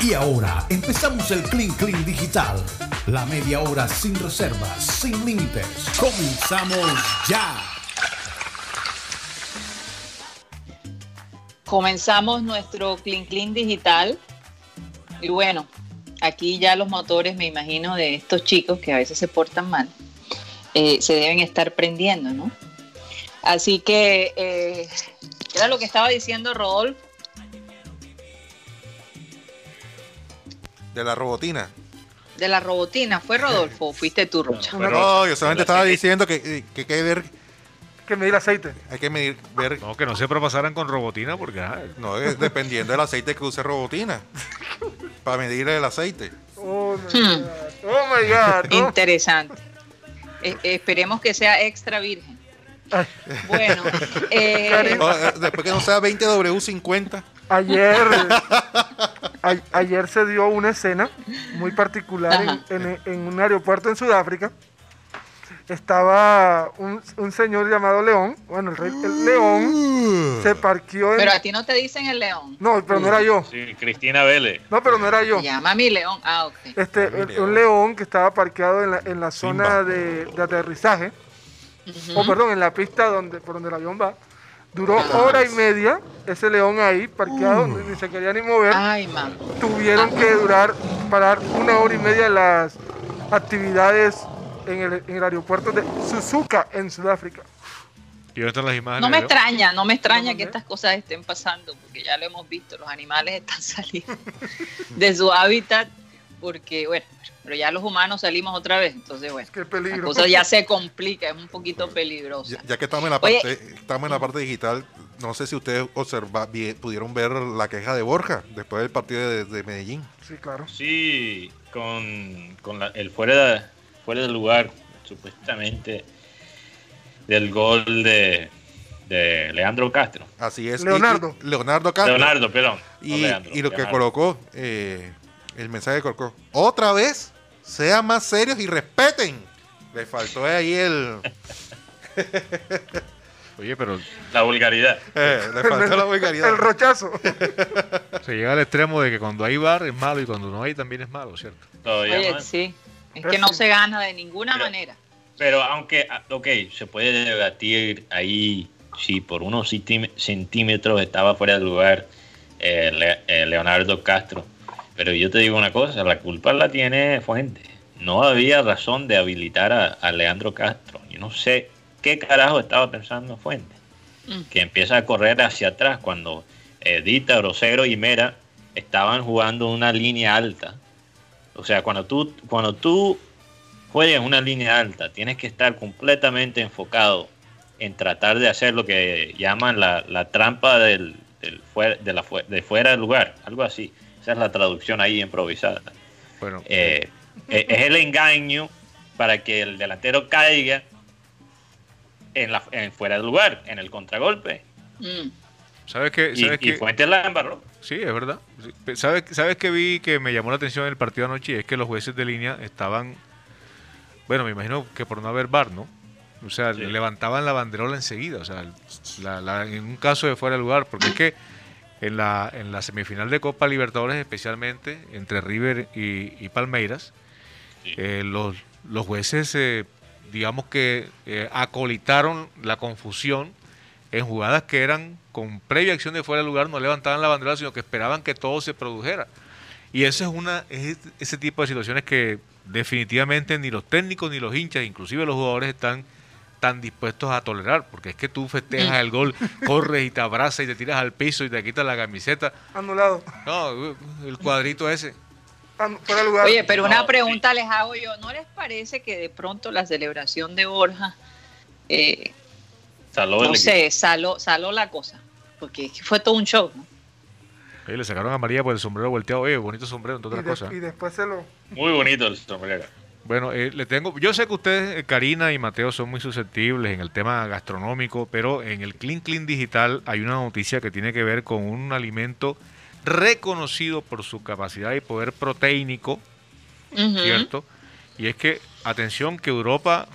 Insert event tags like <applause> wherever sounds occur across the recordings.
Y ahora empezamos el Clean Clean Digital. La media hora sin reservas, sin límites. Comenzamos ya. Comenzamos nuestro Clean Clean Digital. Y bueno, aquí ya los motores, me imagino, de estos chicos que a veces se portan mal, eh, se deben estar prendiendo, ¿no? Así que eh, era lo que estaba diciendo Rodolfo. De la robotina. De la robotina, ¿fue Rodolfo o <laughs> fuiste tú, Rocha? No, yo solamente estaba diciendo que, eh, que hay que ver, Que medir aceite. hay que medir, ver, No, que no se propasaran con robotina porque ah, no, es dependiendo del aceite que use robotina. <laughs> Para medir el aceite. Oh my Hmm. God. Oh my God. ¿no? Interesante. Eh, esperemos que sea extra virgen. Bueno, <laughs> eh, eh, después que no sea 20W50. Ayer, <laughs> a- ayer se dio una escena muy particular en, en- en un aeropuerto en Sudáfrica. Estaba un, un señor llamado León. Bueno, el, rey, el León se parqueó en. pero a ti no te dicen el león. No, pero no era yo. Sí, Cristina Vélez. No, pero no era yo. Llama a mi león. Ah, ok. Este, Ay, el- León. un león que estaba parqueado en la, en la zona de, de aterrizaje, o perdón, en la pista donde, por donde el avión va. Duró Ah. hora y media ese león ahí parqueado, ni, ni se quería ni mover. Ay, mamá. Tuvieron que durar, parar una hora y media las actividades en el, en el aeropuerto de Suzuka, en Sudáfrica. ¿y dónde están las imágenes? No me extraña, no me extraña que estas cosas estén pasando, porque ya lo hemos visto, los animales están <laughs> saliendo de su hábitat, porque bueno, pero ya los humanos salimos otra vez, entonces bueno, Qué la peligro. cosa ya se complica, es un poquito peligrosa. Ya, ya que estamos en la Oye. parte, estamos en la parte digital, no sé si ustedes observa, pudieron ver la queja de Borja después del partido de, de Medellín. Sí, claro. Sí, con, con la- el fuera de, fuera de lugar, supuestamente, del gol de, de Leandro Castro. Así es. Leonardo. y- Leonardo Castro. Leonardo, perdón. no Y, Leandro, y lo que colocó, eh, el mensaje que colocó, otra vez, sean más serios y respeten. Le faltó ahí el... <laughs> Oye, pero La vulgaridad. eh, le faltó la vulgaridad. El rochazo. <laughs> se llega al extremo de que cuando hay bar es malo y cuando no hay también es malo, ¿cierto? Todavía Oye, sí, es que no se gana de ninguna Pero- manera. Pero aunque, ah, ok, se puede debatir ahí si por unos centí- centímetros estaba fuera de lugar eh, eh, Leonardo Castro. Pero yo te digo una cosa, la culpa la tiene Fuente. No había razón de habilitar a, a Leandro Castro. Yo no sé qué carajo estaba pensando Fuente. Mm. Que empieza a correr hacia atrás cuando Edita, Grosero y Mera estaban jugando una línea alta. O sea, cuando tú, cuando tú juegas una línea alta, tienes que estar completamente enfocado en tratar de hacer lo que llaman la, la trampa del, del fuera, de, la, de fuera del lugar, algo así. Esa es la traducción ahí improvisada. Bueno, Eh, eh, es el engaño para que el delantero caiga en la, en fuera del lugar, en el contragolpe. Mm. ¿sabes qué? Y, ¿Sabes y qué? Fuentes la embarró. Sí, es verdad. ¿Sabes, ¿Sabes qué vi que me llamó la atención en el partido anoche? Es que los jueces de línea estaban, bueno, me imagino que por no haber bar, ¿no? O sea, Sí. levantaban la banderola enseguida, o sea, la- la- en un caso de fuera de lugar, porque es que en la, en la semifinal de Copa Libertadores, especialmente entre River y, y Palmeiras, Sí. eh, los, los jueces, eh, digamos que eh, acolitaron la confusión en jugadas que eran con previa acción de fuera de lugar, no levantaban la bandera, sino que esperaban que todo se produjera. Y eso es una es ese tipo de situaciones que definitivamente ni los técnicos ni los hinchas, inclusive los jugadores están tan dispuestos a tolerar, porque es que tú festejas el gol, <laughs> corres y te abrazas y te tiras al piso y te quitas la camiseta. Anulado. No, el cuadrito ese. Lugar. Oye, pero una pregunta les hago yo, ¿no les parece que de pronto la celebración de Borja, eh, Saló no sé, saló, saló la cosa? Porque fue todo un show, ¿no? Oye, le sacaron a María por el sombrero volteado. Oye, bonito sombrero, entre otras cosas. y después se lo. Muy bonito el sombrero. Bueno, eh, le tengo, yo sé que ustedes, eh, Karina y Mateo, son muy susceptibles en el tema gastronómico, pero en el Clean Clean Digital hay una noticia que tiene que ver con un alimento reconocido por su capacidad y poder proteínico. ¿cierto? Y es que, atención, que Europa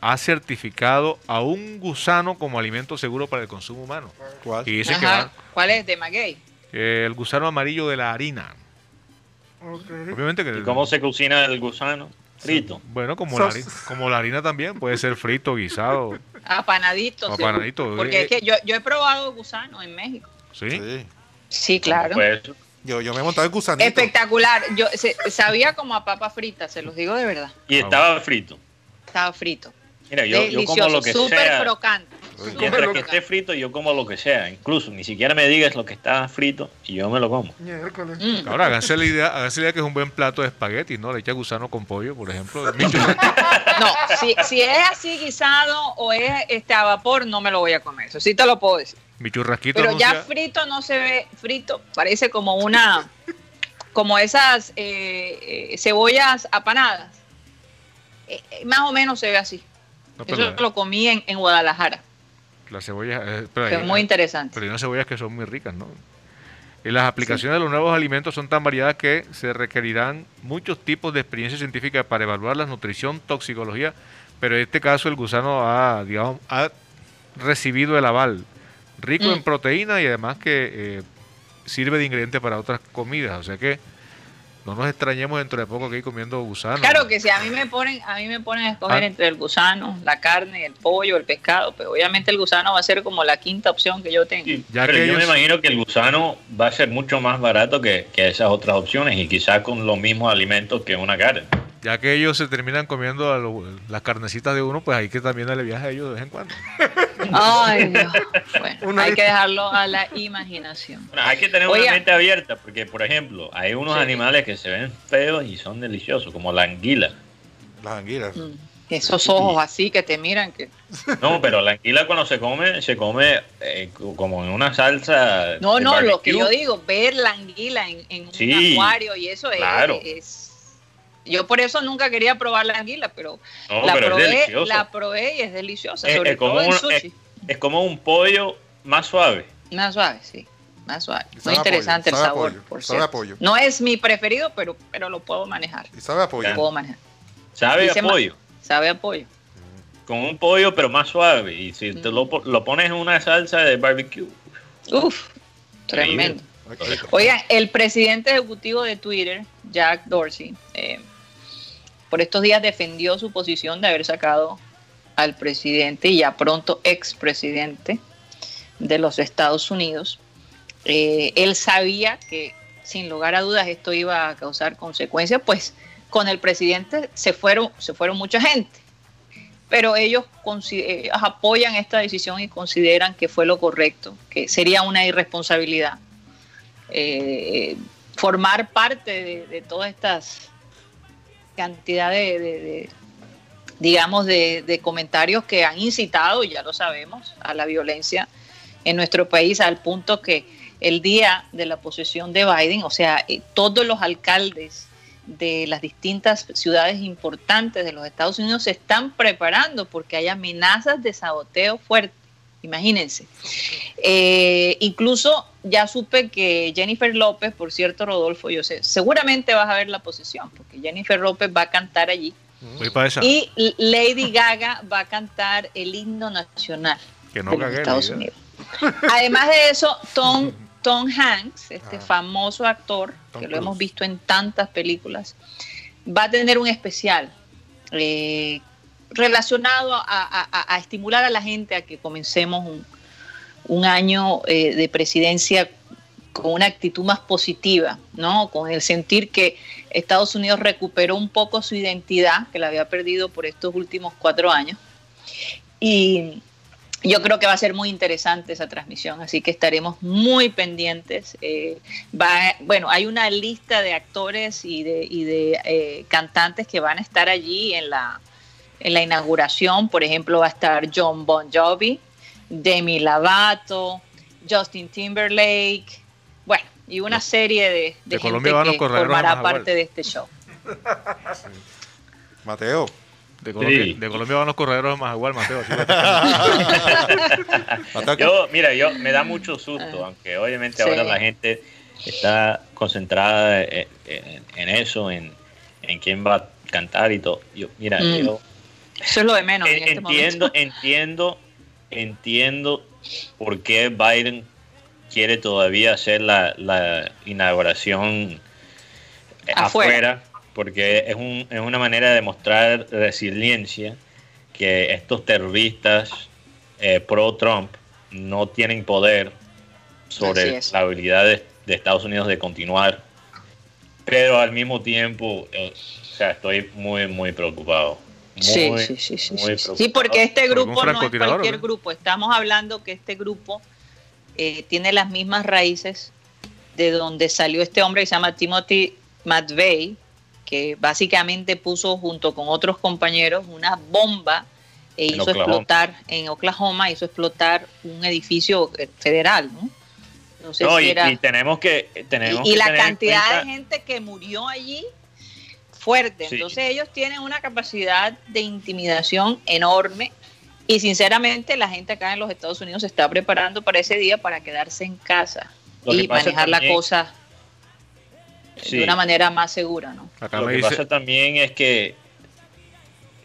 ha certificado a un gusano como alimento seguro para el consumo humano. ¿Cuál? Y dice que Ajá. va, ¿Cuál es? ¿De Maguey? eh, el gusano amarillo de la harina. Obviamente que ¿Y cómo se cocina el gusano? Frito. bueno, como la, Sos- hari- como la harina también puede ser frito, guisado, Apanadito. sí. Apanadito, Porque eh. es que yo, yo he probado gusano en México. ¿sí? Sí. Sí, claro. Pues, Yo, yo me he montado en gusanito. Espectacular. Yo se- sabía como a papa frita, se los digo de verdad. y estaba frito. Estaba frito. Mira, yo, yo como lo que súper sea. crocante. Mientras que esté frito, yo como lo que sea. Incluso ni siquiera me digas lo que está frito y yo me lo como. Mm. Ahora, háganse la idea, háganse la idea que es un buen plato de espagueti, ¿no? Le echa gusano con pollo, por ejemplo. <laughs> No, si, si es así guisado o es este a vapor, no me lo voy a comer. Eso sí te lo puedo decir. mi churrasquito Pero ya frito no se ve frito, parece como una, como esas eh, eh, cebollas apanadas. Eh, eh, más o menos se ve así. no, Eso lo comí en, en Guadalajara. La cebolla, eh, pero Fue hay- muy interesante. Pero hay unas cebollas que son muy ricas, ¿no? Y las aplicaciones de los nuevos alimentos son tan variadas que se requerirán muchos tipos de experiencia científica para evaluar la nutrición, toxicología, pero en este caso el gusano ha, digamos, ha recibido el aval rico en Mm. proteína y además que eh, sirve de ingrediente para otras comidas, o sea que no nos extrañemos dentro de poco que ir comiendo gusano. Claro que si a mí me ponen, a mí me ponen a escoger Ah. entre el gusano, la carne, el pollo, el pescado, pues obviamente el gusano va a ser como la quinta opción que yo tengo. Sí, Ya pero que yo me imagino que el gusano va a ser mucho más barato que, que esas otras opciones y quizás con los mismos alimentos que una carne. Ya que ellos se terminan comiendo a lo- las carnecitas de uno, pues hay que también darle viaje a ellos de vez en cuando. Ay, Dios. <laughs> Bueno, Una hay que dejarlo a la imaginación. Bueno, hay que tener Oiga. una mente abierta porque, por ejemplo, hay unos Sí. animales que se ven feos y son deliciosos, como la anguila. Las anguilas. Mm. Esos ojos así que te miran que No, pero la anguila cuando se come, se come eh, co- como en una salsa. No, no, lo que yo digo, ver la anguila en, en Sí, un acuario y eso es, Yo por eso nunca quería probar la anguila, pero, No, la, pero probé, la probé y es deliciosa, Es- sobre es como todo en un- sushi. Es como un pollo más suave. Más suave, sí, más suave. Y Muy interesante pollo, el sabor, pollo, por sabe a cierto. pollo. No es mi preferido, pero, pero lo puedo manejar. Y sabe a pollo. Lo puedo manejar. Sabe Dice a pollo. Sabe a pollo. Con un pollo, pero más suave. Y si te Mm. lo, po- lo pones en una salsa de barbecue. Uf, tremendo. Oigan, el presidente ejecutivo de Twitter, Jack Dorsey, eh, por estos días defendió su posición de haber sacado al presidente y ya pronto expresidente de los Estados Unidos. Eh, él sabía que sin lugar a dudas esto iba a causar consecuencias, pues con el presidente se fueron, se fueron mucha gente, pero ellos eh, apoyan esta decisión y consideran que fue lo correcto, que sería una irresponsabilidad eh, formar parte de todas estas cantidad de, de- digamos, de, comentarios que han incitado, ya lo sabemos, a la violencia en nuestro país, al punto que el día de la posesión de Biden, o sea, eh, todos los alcaldes de las distintas ciudades importantes de los Estados Unidos se están preparando porque hay amenazas de saboteo fuerte. Imagínense. Eh, incluso ya supe que Jennifer López, por cierto, Rodolfo, yo sé, seguramente vas a ver la posición, porque Jennifer López va a cantar allí. Voy para esa. Y Lady Gaga va a cantar el himno nacional que no de los. Estados idea. Unidos. Además de eso, Tom, Tom Hanks, este Ah. famoso actor, Tom que lo hemos visto en tantas películas, va a tener un especial eh, relacionado a, estimular a la gente a que comencemos un, año eh, de presidencia con una actitud más positiva, ¿no? Con el sentir que Estados Unidos recuperó un poco su identidad, que la había perdido por estos últimos cuatro años. Y yo creo que va a ser muy interesante esa transmisión, así que estaremos muy pendientes. Eh, bueno, hay una lista de actores y de, y de eh, cantantes que van a estar allí en la, en la inauguración. Por ejemplo, va a estar John Bon Jovi, Demi Lovato, Justin Timberlake, bueno, y una serie de, de, De gente Colombia van que corredores formará más parte de este show. <laughs> Mateo. De Colombia, Sí. de Colombia van los corredores de Majagual, Mateo. <laughs> <laughs> Yo, mira, yo me da mucho susto, Ah. aunque obviamente Sí. ahora la gente está concentrada en, en- en eso, en, en quién va a cantar y todo. Yo, mira, Mm. yo Eso es lo de menos en en- este entiendo, momento. entiendo, entiendo por qué Biden quiere todavía hacer la, la inauguración Afuera. afuera, porque es, un- es una manera de mostrar resiliencia que estos terroristas eh, pro-Trump no tienen poder sobre la habilidad de, de Estados Unidos de continuar. Pero al mismo tiempo, eh, o sea, estoy muy, muy preocupado. Sí, Muy, sí, sí, sí, muy sí. Sí, porque este grupo no es cualquier grupo. Estamos hablando que este grupo eh, tiene las mismas raíces de donde salió este hombre que se llama Timothy McVeigh, que básicamente puso junto con otros compañeros una bomba e En hizo Oklahoma. explotar en Oklahoma, hizo explotar un edificio eh, federal, ¿no? No sé No, si y, era- y tenemos que tenemos y, y que la tener en cantidad cuenta- de gente que murió allí fuerte. Sí. Entonces ellos tienen una capacidad de intimidación enorme y sinceramente la gente acá en los Estados Unidos se está preparando para ese día para quedarse en casa Lo y manejar la cosa Sí. de una manera más segura, ¿no? Acá Lo que dice, pasa también es que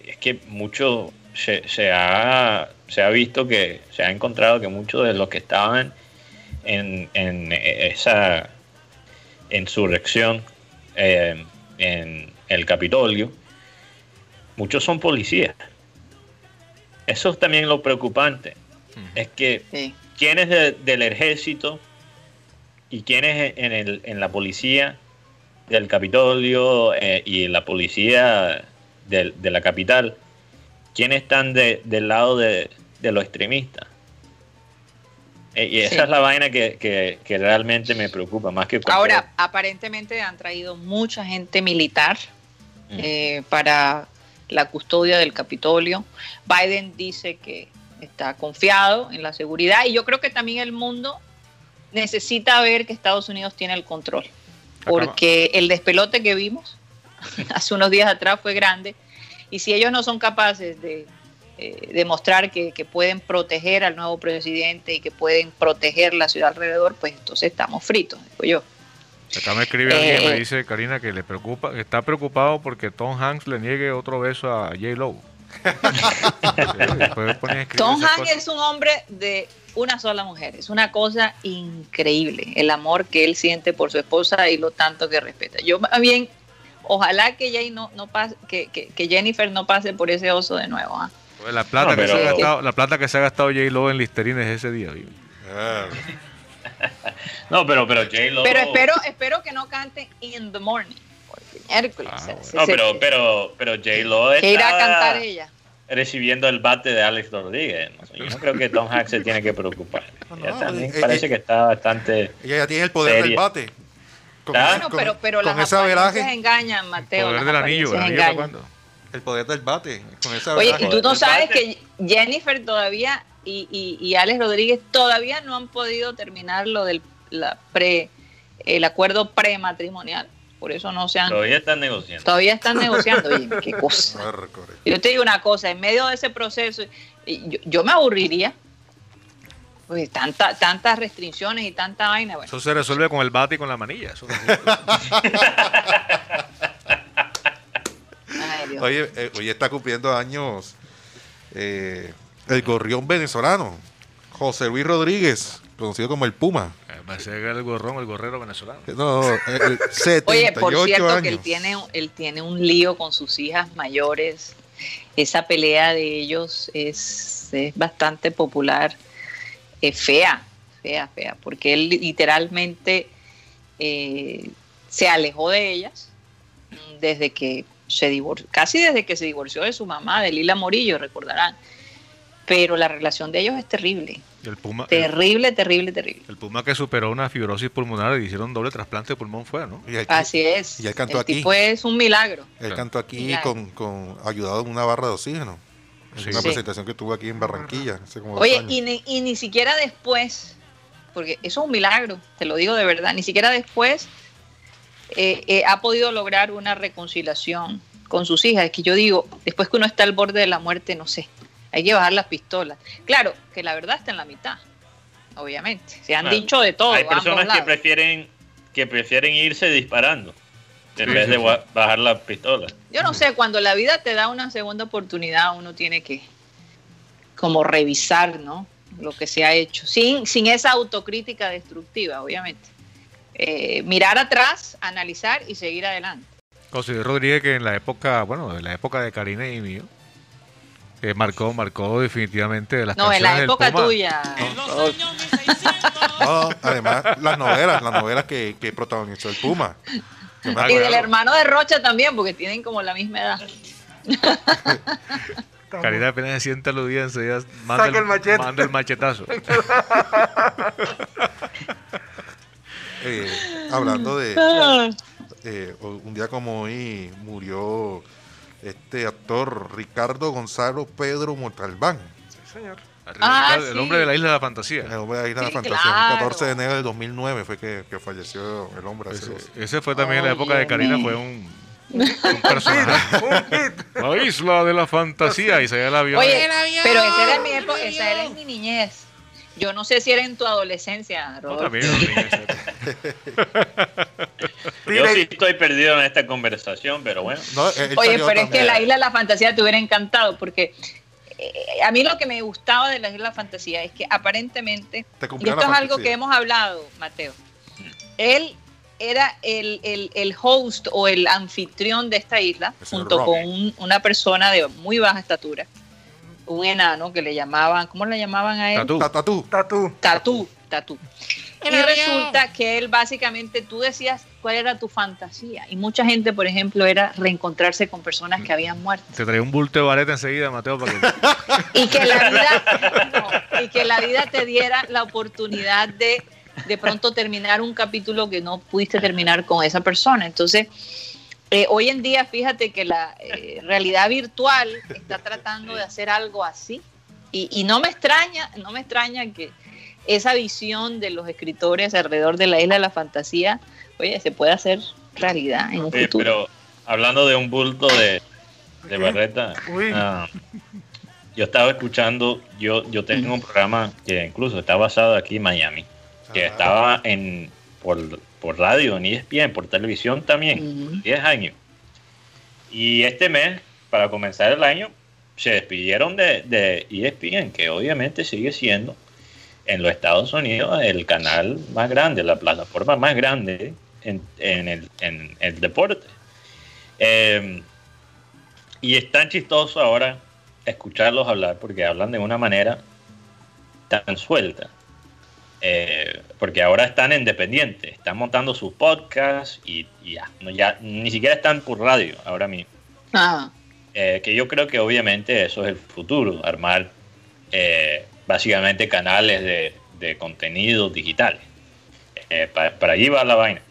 es que mucho se, se ha se ha visto que se ha encontrado que muchos de los que estaban en, en esa insurrección eh, en el Capitolio muchos son policías eso es también lo preocupante es que Sí. quiénes de- del ejército y quiénes en, el, en la policía del Capitolio eh, y la policía de, la capital, quiénes están de- del lado de, de los extremistas. Eh, y esa Sí. es la vaina que, que- que realmente me preocupa, más que cualquier- Ahora, aparentemente han traído mucha gente militar. Eh, para la custodia del Capitolio. Biden dice que está confiado en la seguridad y yo creo que también el mundo necesita ver que Estados Unidos tiene el control, porque el despelote que vimos <laughs> hace unos días atrás fue grande y si ellos no son capaces de eh, demostrar que, que pueden proteger al nuevo presidente y que pueden proteger la ciudad alrededor, pues entonces estamos fritos, digo yo. Acá me escribe alguien, Eh, me dice Karina que le preocupa, que está preocupado porque Tom Hanks le niegue otro beso a J Lo. <laughs> Tom Hanks es un hombre de una sola mujer. Es una cosa increíble el amor que él siente por su esposa y lo tanto que respeta. Yo más bien, ojalá que, Jay no, no pase, que, que- que Jennifer no pase por ese oso de nuevo. ¿ah? La plata, No, que se ha gastado, la plata que se ha gastado J Lo en Listerines ese día. Ah, <laughs> No, pero, pero J-Lo- Pero espero, espero que no cante In the Morning. Miércoles. Ah, bueno. No, pero, pero, pero J-Lo que irá a está cantar ella. recibiendo el bate de Alex Rodríguez. ¿no? Yo no creo que Tom Hanks se tiene que preocupar. <laughs> No, no, Ella también eh, parece eh, que está bastante... ella ya tiene el poder del bate. Con, Ah, Bueno, con- pero, pero con las apariencias engañan, Mateo. Poder las del anillo, ¿el anillo el poder del bate. Con ese Oye, y tú no sabes bate. que Jennifer todavía y, y, y Alex Rodríguez todavía no han podido terminar lo del la pre, el acuerdo prematrimonial. Por eso no se han. Todavía están negociando. Todavía están <laughs> negociando. Oye, qué cosa. Yo te digo una cosa, en medio de ese proceso, yo, yo me aburriría. Pues tanta, tantas restricciones y tanta vaina. Bueno, Eso se resuelve con el bate y con la manilla. Eso no- <laughs> ay, Dios. Oye, eh, hoy está cumpliendo años eh, el gorrión venezolano, José Luis Rodríguez, conocido como el Puma. Me hace el gorrón, el gorrero venezolano. No, no, el 78 <laughs> Oye, por cierto años. que él tiene, él tiene un lío con sus hijas mayores. Esa pelea de ellos es, es bastante popular. Es fea, fea, fea, porque él literalmente eh, se alejó de ellas desde que se divorció, casi desde que se divorció de su mamá, de Lila Morillo, recordarán. Pero la relación de ellos es terrible, el Puma, el, terrible, terrible, terrible. el Puma que superó una fibrosis pulmonar y le hicieron doble trasplante de pulmón fue, ¿no? Y Así es. y él cantó el aquí. tipo es un milagro. él cantó aquí con, con ayudado en una barra de oxígeno. En Sí. una Sí. presentación que tuvo aquí en Barranquilla. hace como dos Oye, y ni, y ni siquiera después, porque eso es un milagro, te lo digo de verdad, ni siquiera después eh, eh, ha podido lograr una reconciliación con sus hijas. Es que yo digo, después que uno está al borde de la muerte, no sé, hay que bajar las pistolas. Claro, que la verdad está en la mitad, obviamente. Se han Claro. dicho de todo. Hay personas que prefieren que prefieren irse disparando en vez de bajar la pistola. Yo no sé, cuando la vida te da una segunda oportunidad, uno tiene que como revisar, ¿no? Lo que se ha hecho, sin, sin esa autocrítica destructiva, obviamente. eh, mirar atrás, analizar y seguir adelante. José Rodríguez que en la época, bueno, en la época de Karina y mío, eh, marcó, marcó definitivamente de las No, en la época Puma. tuya. No, además, las novelas, las novelas que, que protagonizó el Puma. Y del hermano de Rocha también, porque tienen como la misma edad. Karina apenas se sienta aludida, enseguida manda Saca el machete. manda el machetazo. <laughs> Eh, hablando de. Ah. eh, un día como hoy murió este actor Ricardo Gonzalo Pedro Montalbán. Sí, señor. Ah, el sí. hombre de la isla de la fantasía. El hombre de la Isla de la Sí, Fantasía. claro. El 14 de enero del 2009 fue que, que falleció el hombre. Ese, ese fue también en la época de Karina, fue un, un personaje. Un hit. La isla de la fantasía, y se el avión. Oye, pero esa era mi época, esa era en mi niñez. Yo no sé si era en tu adolescencia, No, Rodolfo. también, los niños, Yo sí estoy perdido en esta conversación, pero bueno. No, él Oye, pero es que la Isla de la Fantasía te hubiera encantado, porque eh, a mí lo que me gustaba de la Isla de la Fantasía es que aparentemente, Te y esto es algo que hemos hablado, Mateo, él era el, el- el host o el anfitrión de esta isla, el junto con un- una persona de muy baja estatura, un enano que le llamaban, ¿cómo le llamaban a él? Tatú. Ta- Tatú. Tatú. Tatú, tatú. Y resulta que él básicamente, tú decías cuál era tu fantasía. Y mucha gente, por ejemplo, era reencontrarse con personas que habían muerto. Te traía un bulto de vareta enseguida, Mateo, para que Y que la vida, no, y que la vida te diera la oportunidad de de pronto terminar un capítulo que no pudiste terminar con esa persona. Entonces, eh, hoy en día, fíjate que la eh, realidad virtual está tratando de hacer algo así. Y, y no me extraña, no me extraña que esa visión de los escritores alrededor de la isla de la fantasía, oye, se pueda hacer realidad en un Oye, futuro. pero hablando de un bulto de, barreta, ah, yo estaba escuchando, yo, yo tengo un programa que incluso está basado aquí en Miami, que Ah. estaba en por, por radio, en ESPN, por televisión también. 10 años. Y este mes, para comenzar el año, se despidieron de, de ESPN, que obviamente sigue siendo en los Estados Unidos el canal más grande, la plataforma más grande en, en el, en el deporte. Eh, y es tan chistoso ahora escucharlos hablar porque hablan de una manera tan suelta. Eh, porque ahora están independientes, están montando sus podcasts y, y ya, no, ya ni siquiera están por radio ahora mismo. Ah, Eh, que yo creo que obviamente eso es el futuro, armar eh, básicamente canales de, de contenido digital. Eh, pa- para allí va la vaina.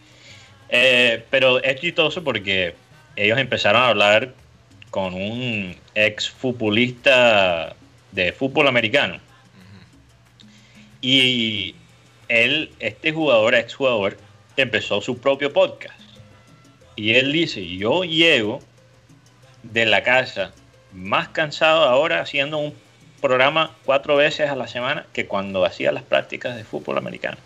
Eh, pero es chistoso porque ellos empezaron a hablar con un ex futbolista de fútbol americano. Y él, este jugador, ex jugador, empezó su propio podcast. Y él dice, yo llego de la casa más cansado ahora haciendo un programa cuatro veces a la semana que cuando hacía las prácticas de fútbol americano.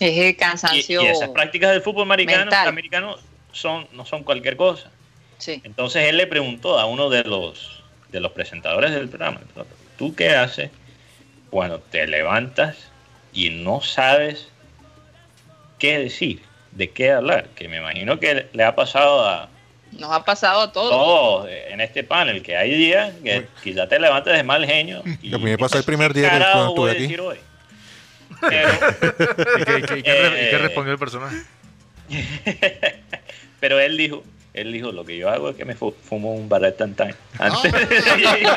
es el cansancio. y esas prácticas del fútbol americano, americano son, no son cualquier cosa. Sí. Entonces él le preguntó a uno de los, de los presentadores del programa, ¿tú qué haces cuando te levantas y no sabes qué decir, de qué hablar? Que me imagino que le ha pasado a Nos ha pasado a todos. todos en este panel, que hay días que quizá te levantes de mal genio. Y a mí me pasó el primer día que estuve aquí. decir hoy? Pero, ¿Y qué, Eh. respondió el personaje? <laughs> pero él dijo, él dijo, lo que yo hago es que me fu- fumo un barret tantán. Ah. Antes de.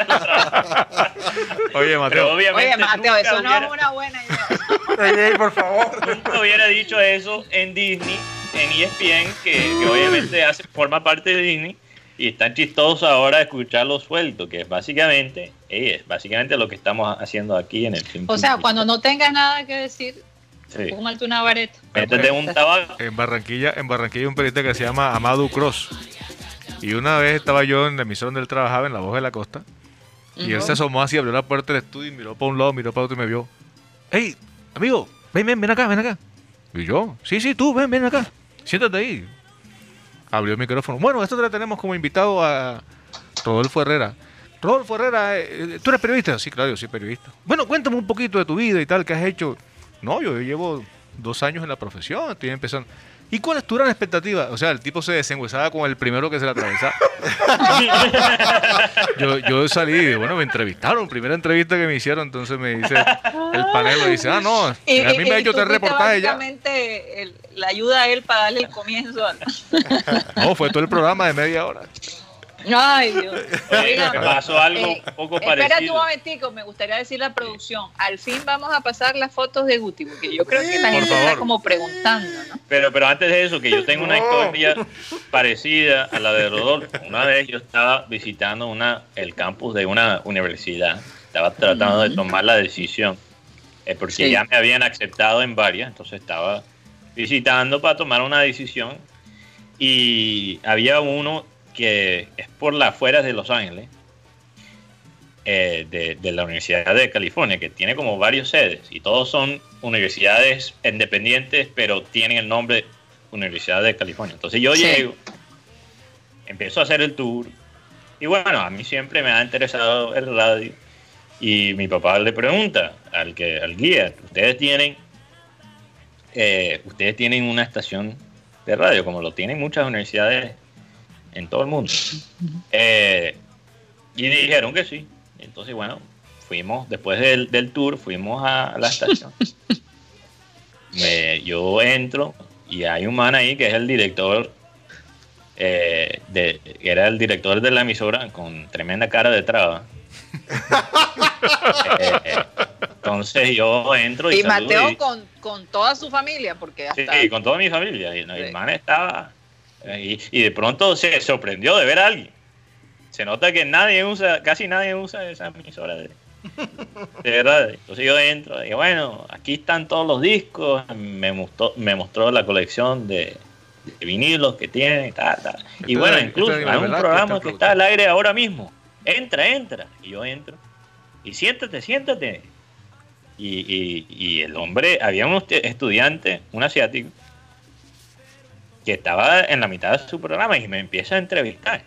Oye, Mateo, obviamente Oye, Mateo, eso no hubiera- es una buena idea. Ey, por favor. nunca hubiera dicho eso en Disney, en ESPN, que, que obviamente hace, forma parte de Disney, y es tan chistoso ahora escucharlo suelto, que es básicamente, eh, es básicamente lo que estamos haciendo aquí en el film. O sea, cuando no tengas nada que decir, Sí. fúmate una vareta. Métete un tabaco. en Barranquilla, en Barranquilla hay un periodista que se llama Amado Cross. Y una vez estaba yo en la emisora donde él trabajaba, en La Voz de la Costa, y él se asomó así, abrió la puerta del estudio y miró para un lado, miró para otro y me vio. ¡Hey, amigo! Ven, ven, ven acá, ven acá. Y yo, sí, sí, tú, ven, ven acá. Siéntate ahí. Abrió el micrófono. Bueno, esto te tenemos como invitado a Rodolfo Herrera. Rodolfo Herrera, eh, eh, ¿tú eres periodista? Sí, claro, yo soy periodista. Bueno, cuéntame un poquito de tu vida y tal, ¿qué has hecho? No, yo llevo dos años en la profesión, estoy empezando. ¿Y cuáles tu gran expectativa? O sea, el tipo se desenguesaba con el primero que se le atravesaba. <laughs> yo, yo salí y bueno, me entrevistaron, primera entrevista que me hicieron, entonces me dice, el panel me dice, ah, no, <laughs> Y- a mí y- me ha hecho fuiste reportajes ya. básicamente el- la ayuda a él para darle el comienzo. a- <laughs> No, fue todo el programa de media hora. Ay, Dios. <laughs> Oigan, Me pasó algo eh, un poco Espérate un parecido. momentico, me gustaría decir la producción. Al fin vamos a pasar las fotos de Guti, porque yo creo que la gente está como preguntando, ¿no? Pero, pero antes de eso, que yo tengo una No. historia parecida a la de Rodolfo. Una vez yo estaba visitando una, el campus de una universidad. Estaba tratando de tomar la decisión. Eh, porque Sí. ya me habían aceptado en varias. Entonces estaba visitando para tomar una decisión. Y había uno que es por las afueras de Los Ángeles. eh, de, de la Universidad de California, que tiene como varios sedes y todos son universidades independientes, pero tienen el nombre Universidad de California. Entonces yo Sí. llego, empiezo a hacer el tour y bueno, a mí siempre me ha interesado el radio y mi papá le pregunta al que al guía, ustedes tienen eh, ustedes tienen una estación de radio como lo tienen muchas universidades en todo el mundo. Eh, y dijeron que sí. Entonces, bueno, fuimos, después del, del tour, fuimos a la estación. Yo entro y hay un man ahí que es el director, eh, era el director de la emisora con tremenda cara de traba. <laughs> Eh, <laughs> entonces yo entro y, Y saludo Mateo y- con, con toda su familia, porque Sí, hasta... con toda mi familia. Y, no, Sí. man estaba. eh, Y, y de pronto se sorprendió de ver a alguien. Se nota que nadie usa, casi nadie usa esa emisora de, de verdad. Entonces yo entro y bueno, aquí están todos los discos. Me mostró, me mostró la colección de, de vinilos que tiene y tal, tal. Y bueno, incluso hay un programa está que está al aire ahora mismo. Entra, entra. Y yo entro. Y siéntate, siéntate. Y, y- y el hombre, había un estu- estudiante, un asiático, que estaba en la mitad de su programa y me empieza a entrevistar.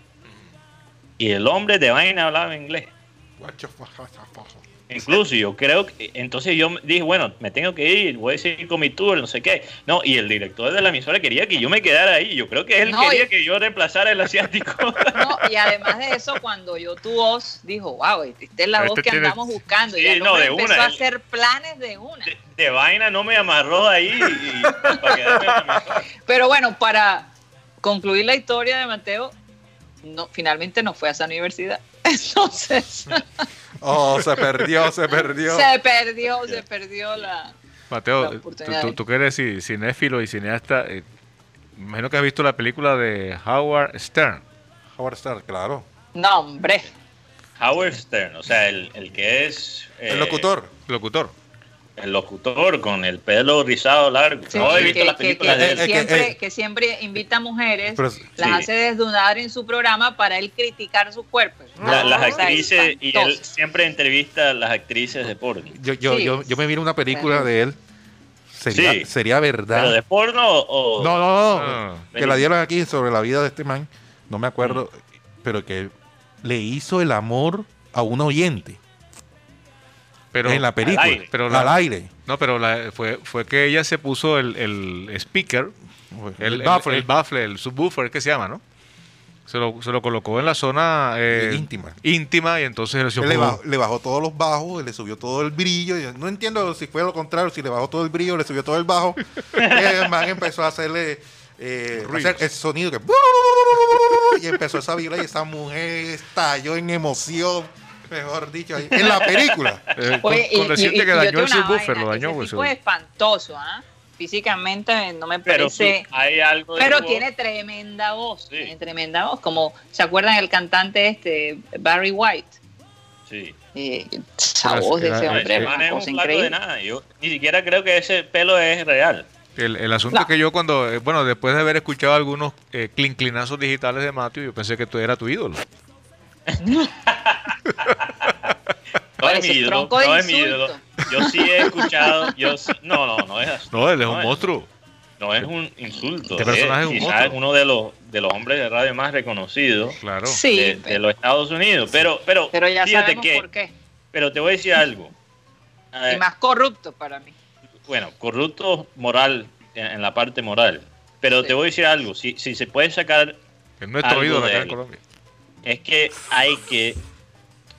Y el hombre de vaina hablaba inglés. Incluso yo creo que, entonces yo dije, bueno, me tengo que ir, voy a seguir con mi tour, no sé qué. No, y el director de la emisora quería que yo me quedara ahí. Yo creo que él No, quería y- que yo reemplazara el asiático. <laughs> No, y además de eso, cuando oyó tu voz, dijo, wow, esta es la Este voz que tiene- andamos buscando. y Sí, el no, hombre de empezó una, a hacer planes de una. de, de vaina no me amarró ahí y, para la emisora. Pero bueno, para concluir la historia de Mateo, no, finalmente no fue a esa universidad. <laughs> Entonces, Oh, se perdió, se perdió. se perdió, se perdió la... Mateo, La tú, oportunidad tú- que eres ci- cinéfilo y cineasta, eh, me imagino que has visto la película de Howard Stern. Howard Stern, claro. No, hombre. Howard Stern, o sea, el, el que es... eh, El locutor. Locutor. El locutor con el pelo rizado largo. Sí, no he visto que, las películas que de Eh, él. eh, siempre, eh. que siempre invita a mujeres, Pero- las sí. hace desnudar en su programa para él criticar su cuerpo. La- las O sea, actrices, y él siempre entrevista a las actrices de porno. Yo, yo, Sí. yo, yo me vi una película de él. Sería, Sí. sería verdad. ¿Pero de porno o...? No, no, no. Ah. que la dieron aquí sobre la vida de este man. No me acuerdo. Pero que le hizo el amor a un oyente Pero, en la película. al aire. Pero al aire. No, pero la- fue, fue que ella se puso el, el speaker, el, el, baffle. el baffle, el subwoofer, que se llama, ¿no? Se lo, se lo colocó en la zona eh, Íntima. íntima y entonces le, bajó, le bajó todos los bajos, le subió todo el brillo. No entiendo si fue lo contrario, si le bajó todo el brillo, le subió todo el bajo. <laughs> el man empezó a hacerle eh, Ruidos. hacer el sonido que <laughs> y empezó esa vibra y esa mujer estalló en emoción, mejor dicho, ahí, en la película. <laughs> eh, con, Oye, con decirte que dañó el subwoofer, lo dañó. ese pues, es espantoso, ¿ah? Físicamente no me Pero parece... tú- hay algo Pero tiene tremenda voz, Sí. tiene tremenda voz. Como, ¿se acuerdan el cantante este, Barry White? Sí. Eh, esa voz de ese hombre es una es cosa plato de increíble. nada. Yo ni siquiera creo que ese pelo es real. El, el asunto No. es que yo cuando, eh, bueno, después de haber escuchado algunos eh, clinclinazos digitales de Matthew, yo pensé que tú era tu ídolo. <laughs> No es mi ídolo, no es mi ídolo. Yo sí he escuchado, yo sí- no, no, no es así. No, él es No un es- monstruo. No es un insulto. Este personaje es un quizás monstruo. uno de los, de los hombres de radio más reconocidos Claro. Sí, de, de los Estados Unidos. Pero, pero, pero ya fíjate sabemos que, por qué. pero te voy a decir algo. Y más corrupto para mí. bueno, corruptos moral, en, en la parte moral. Pero Sí. te voy a decir algo, si, si se puede sacar, Es nuestro Algo ídolo de acá en. Colombia. Es que hay que,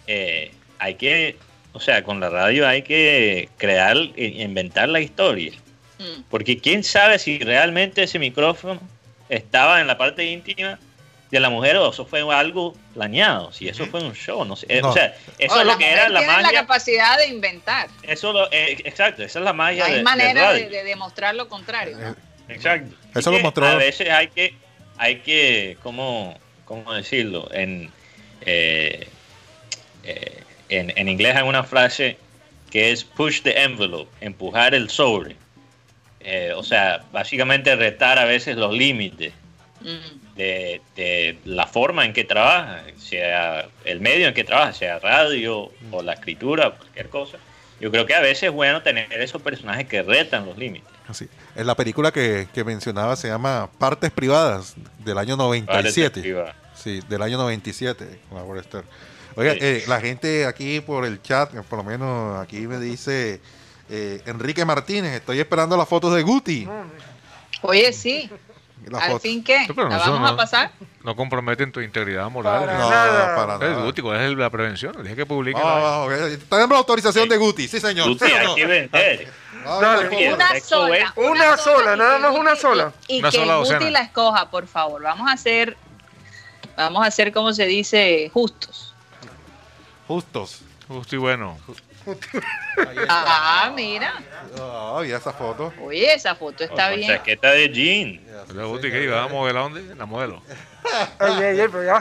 eh, hay que, o sea, con la radio hay que crear, e- inventar la historia. Mm. Porque quién sabe si realmente ese micrófono estaba en la parte íntima de la mujer o eso fue algo planeado, si eso fue un show, no sé. Eh, No. O sea, eso es lo que era la tiene la magia. capacidad de inventar. Eso lo, eh, exacto, esa es la magia hay de, manera de, demostrar lo contrario. ¿no? Exacto. Eso Y lo mostró- A veces hay que, hay que, ¿cómo, cómo decirlo? En, eh, eh, en, en inglés hay una frase que es push the envelope, empujar el sobre. Eh, o sea, básicamente retar a veces los límites Mm. de, de la forma en que trabaja, sea el medio en que trabaja, sea radio o la escritura, cualquier cosa. Yo creo que a veces es bueno tener esos personajes que retan los límites. Así. En la película que, que mencionaba se llama Partes Privadas, del año Para 97. detectiva. Sí, del año 97, con Howard Stern. Oiga, Sí. eh, la gente aquí por el chat, eh, por lo menos aquí me dice eh, Enrique Martínez, estoy esperando las fotos de Guti. Oye, sí. Las Al fin que la no son, vamos a pasar. No comprometen tu integridad moral. Para No, nada. para Es nada. Guti, ¿cuál es la prevención? Dije que publiquen. Vamos, vamos, ok. Tenemos la autorización de Guti, sí señor. Guti, ¿Sí hay no? que vender. Dale. Una sola. Una sola, nada que más una sola. Y, y Una que sola Guti docena. la escoja, por favor. Vamos a hacer, vamos a hacer, como se dice, justos. Justos. Justo y bueno. Ah, mira. Ah, y esa foto. Oye, esa foto está bien. chaqueta de jean. Pero Guti, ¿qué iba a modelar dónde? La modelo. Ay, ay, ay, pero ya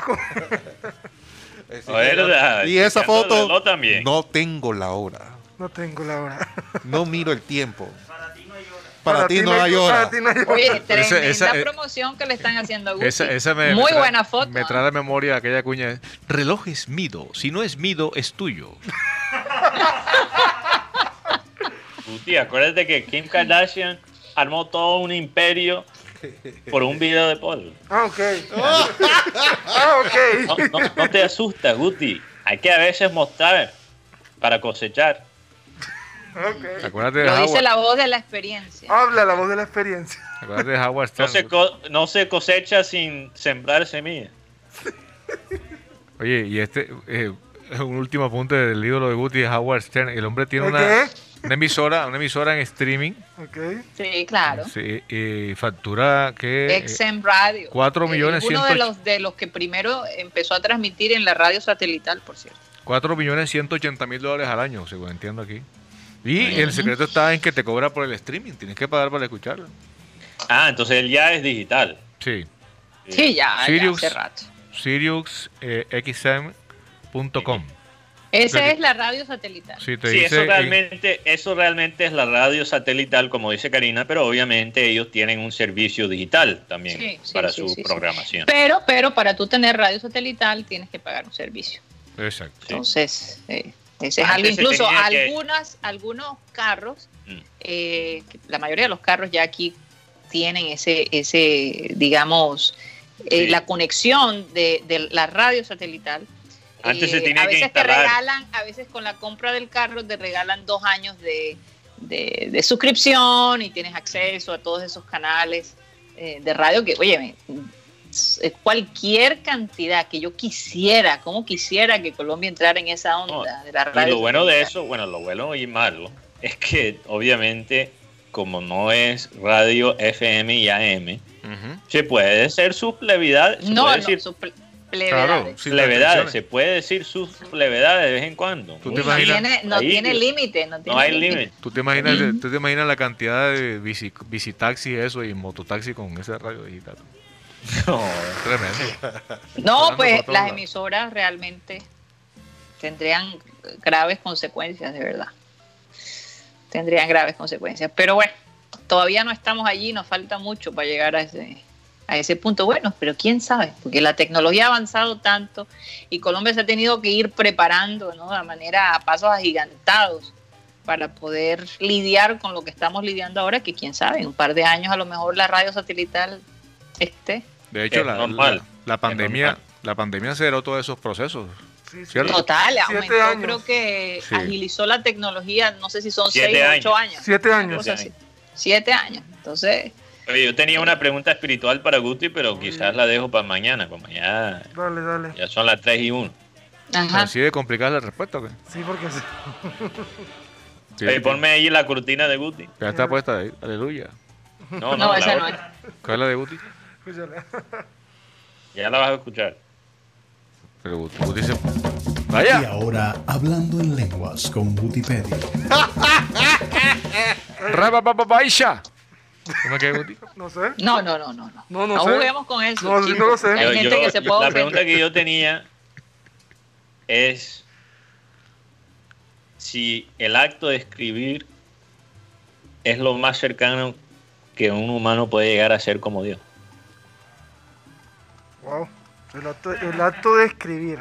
la- y esa foto, no tengo la hora. No tengo la hora. <laughs> No miro el tiempo. Para ti no hay hora. Para ti no hay hora. Oye, tremenda esa- eh, promoción que le están haciendo a Guti. Esa, esa me, Muy me trae- buena foto. Me trae a la memoria aquella cuña. Reloj es mido. Si no es mido, es tuyo. <laughs> Guti, acuérdate que Kim Kardashian armó todo un imperio por un video de Paul. Ah, ok. <laughs> Ah, No, ok. no, no te asustas, Guti. Hay que a veces mostrar para cosechar. Ok. Acuérdate de Lo dice la voz de la experiencia. Habla la voz de la experiencia. Acuérdate de Howard No Stern. se, co- no se cosecha sin sembrar semillas. Oye, y este, eh, un último apunte del ídolo de Guti, Howard Stern. El hombre tiene ¿El una, qué? una emisora, una emisora en streaming. Ok. Sí, claro. Sí, y factura que XM Radio. cuatro Eh, millones Uno de ciento- los, de los que primero empezó a transmitir en la radio satelital, por cierto. 4 millones 180 mil dólares al año, según entiendo aquí. Y el secreto está en que te cobra por el streaming, tienes que pagar para escucharlo. Ah, entonces él ya es digital. Sí, Sí, ya, ya Sirius. hace rato. SiriusXM.com. Esa Pero- es la radio satelital. Sí, te Sí, dice, eso eh, realmente, eso realmente es la radio satelital, como dice Karina, pero obviamente ellos tienen un servicio digital también Sí, sí, para sí, su sí, sí. programación. Pero, pero para tú tener radio satelital tienes que pagar un servicio. Exacto. Sí. Entonces, eh, es algo. Incluso que- algunas, algunos carros, Mm. eh, la mayoría de los carros ya aquí tienen ese, ese digamos, eh, Sí. la conexión de, de la radio satelital. Eh, Antes se tenía a que veces te regalan, a veces con la compra del carro te regalan dos años de, de- de suscripción y tienes acceso a todos esos canales de radio que, oye, cualquier cantidad que yo quisiera, como quisiera que Colombia entrara en esa onda de la Y radio. lo bueno de eso, bueno, lo bueno y malo, es que obviamente, como no es radio FM y AM, Ujú. se puede decir sus plevedades. Se No, puede no, decir sus ple- Claro, plevedades. plevedades, se puede decir sus plevedades de vez en cuando. ¿Tú Uy, te No imaginas? tiene, no Ahí- tiene límite. No, tiene No hay límite. ¿Tú te imaginas, tú te imaginas la cantidad de bici, bicitaxi y eso y mototaxi con ese radio digital? <laughs> No. Tremendo. No, pues las emisoras realmente tendrían graves consecuencias, de verdad. Tendrían graves consecuencias. Pero bueno, todavía no estamos allí, nos falta mucho para llegar a ese, a ese punto. Bueno, pero quién sabe, porque la tecnología ha avanzado tanto y Colombia se ha tenido que ir preparando ¿no? de manera a pasos agigantados para poder lidiar con lo que estamos lidiando ahora, que quién sabe, en un par de años a lo mejor la radio satelital esté. De hecho, Es la, normal. la- la pandemia, normal. la pandemia aceleró todos esos procesos. Sí. Total, aumentó, años. creo que Sí. agilizó la tecnología, no sé si son Siete seis o ocho años. Siete años. Siete años. Entonces, Oye, yo tenía una pregunta espiritual para Guti, pero quizás la dejo para mañana, como ya, Dale, dale. ya son las 3 y 1. ajá. ¿Así de complicada la respuesta o qué? Sí, porque sí. <laughs> Oye, ponme ahí la cortina de Guti. Ya está puesta ahí. Aleluya. No, No, no, esa no otra. ¿Cuál es la de Guti? Escúchale. <laughs> Ya la vas a escuchar. Pero se... Y ¡Vaya! ahora, hablando en lenguas con Wikipedia. <laughs> ¡Rabababaisha! ¿Cómo que es Guti? <laughs> No sé. No, no, no, no. No, No, no no sé. juguemos con eso. No, sí, no lo sé. porque Hay Yo- gente yo- que se yo- puede la pregunta que yo tenía es si el acto de escribir es lo más cercano que un humano puede llegar a ser como Dios. Wow. El acto, el acto de escribir.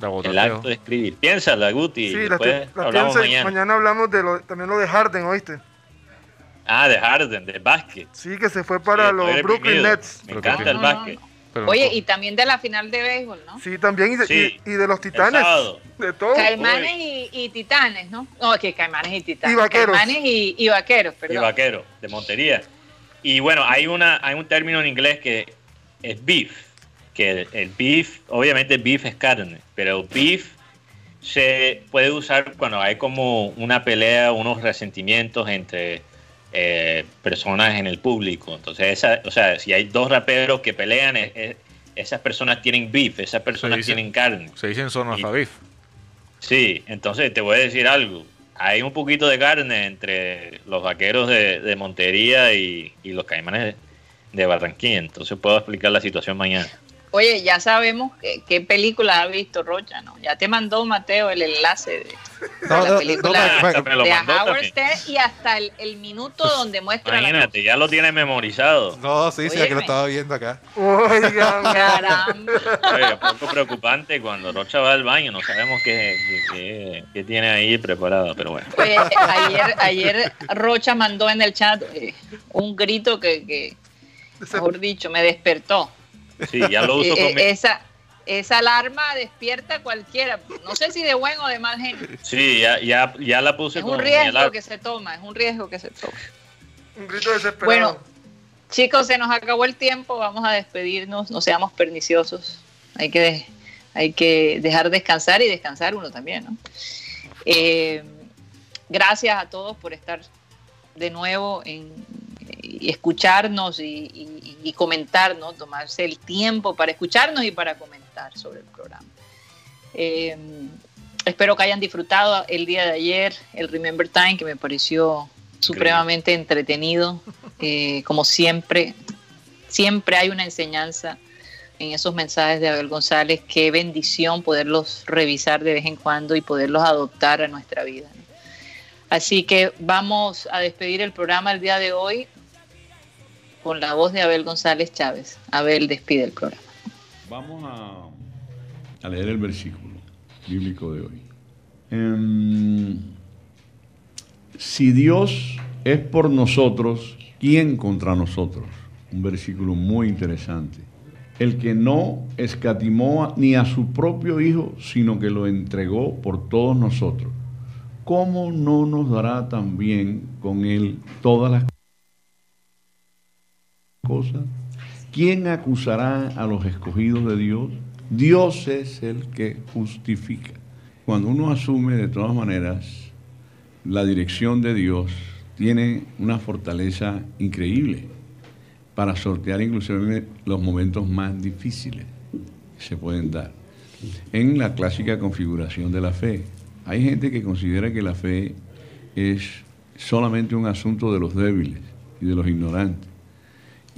La El acto de escribir. Piénsala, Guti. Sí, la, la hablamos pienso y mañana. mañana hablamos de lo, también lo de Harden, ¿oíste? Ah, de Harden, de básquet. Sí, que se fue para Sí, los Brooklyn. Nets. Me encanta el No, no, básquet. Pero Oye, no- y también de la final de béisbol, ¿no? Sí, también. Y de, Sí. y, y de los titanes. De todo. Caimanes y, y titanes, ¿no? No, que caimanes y titanes. Y vaqueros. Caimanes y, y vaqueros, y perdón. vaquero, de Montería. Y bueno, hay una hay un término en inglés que es beef, que el, el beef, obviamente beef es carne, pero beef se puede usar cuando hay como una pelea, unos resentimientos entre eh, personas en el público. Entonces, esa, o sea, si hay dos raperos que pelean, esas personas tienen beef, esas personas dice. tienen carne. Se dice en zona Y- Fabif. Sí, entonces te voy a decir algo. Hay un poquito de carne entre los vaqueros de, de Montería y, y los caimanes de, de Barranquilla. Entonces puedo explicar la situación mañana. Oye, ya sabemos que- qué película ha visto Rocha, ¿no? Ya te mandó Mateo el enlace de, de No, la no, película no, me- me lo de mandó Howard. Stern y hasta el, el minuto donde muestra la Imagínate, ya lo tienes memorizado. No, sí, sí, aquí Óyeme. lo estaba viendo acá. Oigan. <laughs> Caramba. Oye, un poco preocupante cuando Rocha va al baño. No sabemos qué, qué- qué- qué tiene ahí preparado, pero bueno. Oye, ayer, ayer Rocha mandó en el chat eh, un grito que, que, mejor dicho, me despertó. Sí, ya lo uso Eh, con eh, esa, esa alarma despierta a cualquiera. No sé si de buen o de mal genio. Sí, ya, ya, ya la puse Es un riesgo que se toma, es un riesgo que se toma. Un grito desesperado. Bueno, chicos, se nos acabó el tiempo, vamos a despedirnos, no seamos perniciosos. Hay que, hay que dejar descansar y descansar uno también, ¿no? Eh, gracias a todos por estar de nuevo en, y escucharnos y, y- y comentar, ¿no? Tomarse el tiempo para escucharnos y para comentar sobre el programa. Eh, espero que hayan disfrutado el día de ayer, el Remember Time, que me pareció supremamente entretenido. Eh, como siempre, siempre hay una enseñanza en esos mensajes de Abel González. Qué bendición poderlos revisar de vez en cuando y poderlos adoptar a nuestra vida. Así que vamos a despedir el programa el día de hoy con la voz de Abel González Chávez. Abel despide el programa. Vamos a, leer el versículo bíblico de hoy. Em, si Dios es por nosotros, ¿quién contra nosotros? Un versículo muy interesante. El que no escatimó ni a su propio Hijo, sino que lo entregó por todos nosotros. ¿Cómo no nos dará también con Él todas las ¿Quién acusará a los escogidos de Dios? Dios es el que justifica. Cuando uno asume de todas maneras la dirección de Dios, tiene una fortaleza increíble para sortear inclusive los momentos más difíciles que se pueden dar. En la clásica configuración de la fe, hay gente que considera que la fe es solamente un asunto de los débiles y de los ignorantes.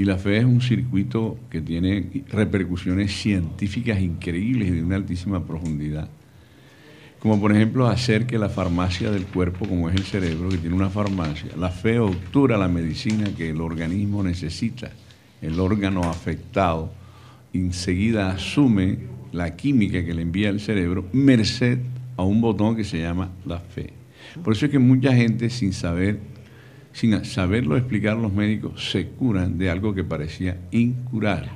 Y la fe es un circuito que tiene repercusiones científicas increíbles y de una altísima profundidad. Como por ejemplo hacer que la farmacia del cuerpo, como es el cerebro, que tiene una farmacia, la fe obtura la medicina que el organismo necesita. El órgano afectado enseguida asume la química que le envía el cerebro, merced a un botón que se llama la fe. Por eso es que mucha gente sin saber sin saberlo explicar los médicos, se curan de algo que parecía incurable.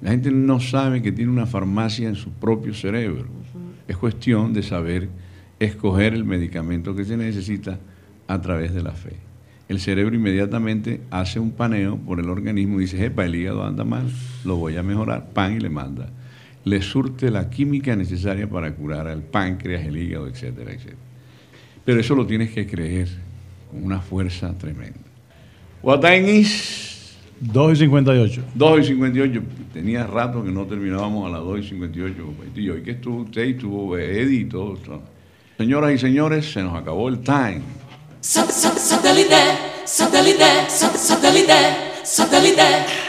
La gente no sabe que tiene una farmacia en su propio cerebro Es cuestión de saber escoger el medicamento que se necesita a través de la fe. El cerebro inmediatamente hace un paneo por el organismo y dice, epa, el hígado anda mal, lo voy a mejorar, pan y le manda. Le surte la química necesaria para curar al páncreas, el hígado, etcétera, etcétera. Pero eso lo tienes que creer con una fuerza tremenda. What time is 2 y 58. 2 y 58. Tenía rato que no terminábamos a las 2 y 58. Y hoy que estuvo usted y estuvo Eddie y todo. todo. Señoras y señores, se nos acabó el time. Satellite, satellite, satellite, satellite.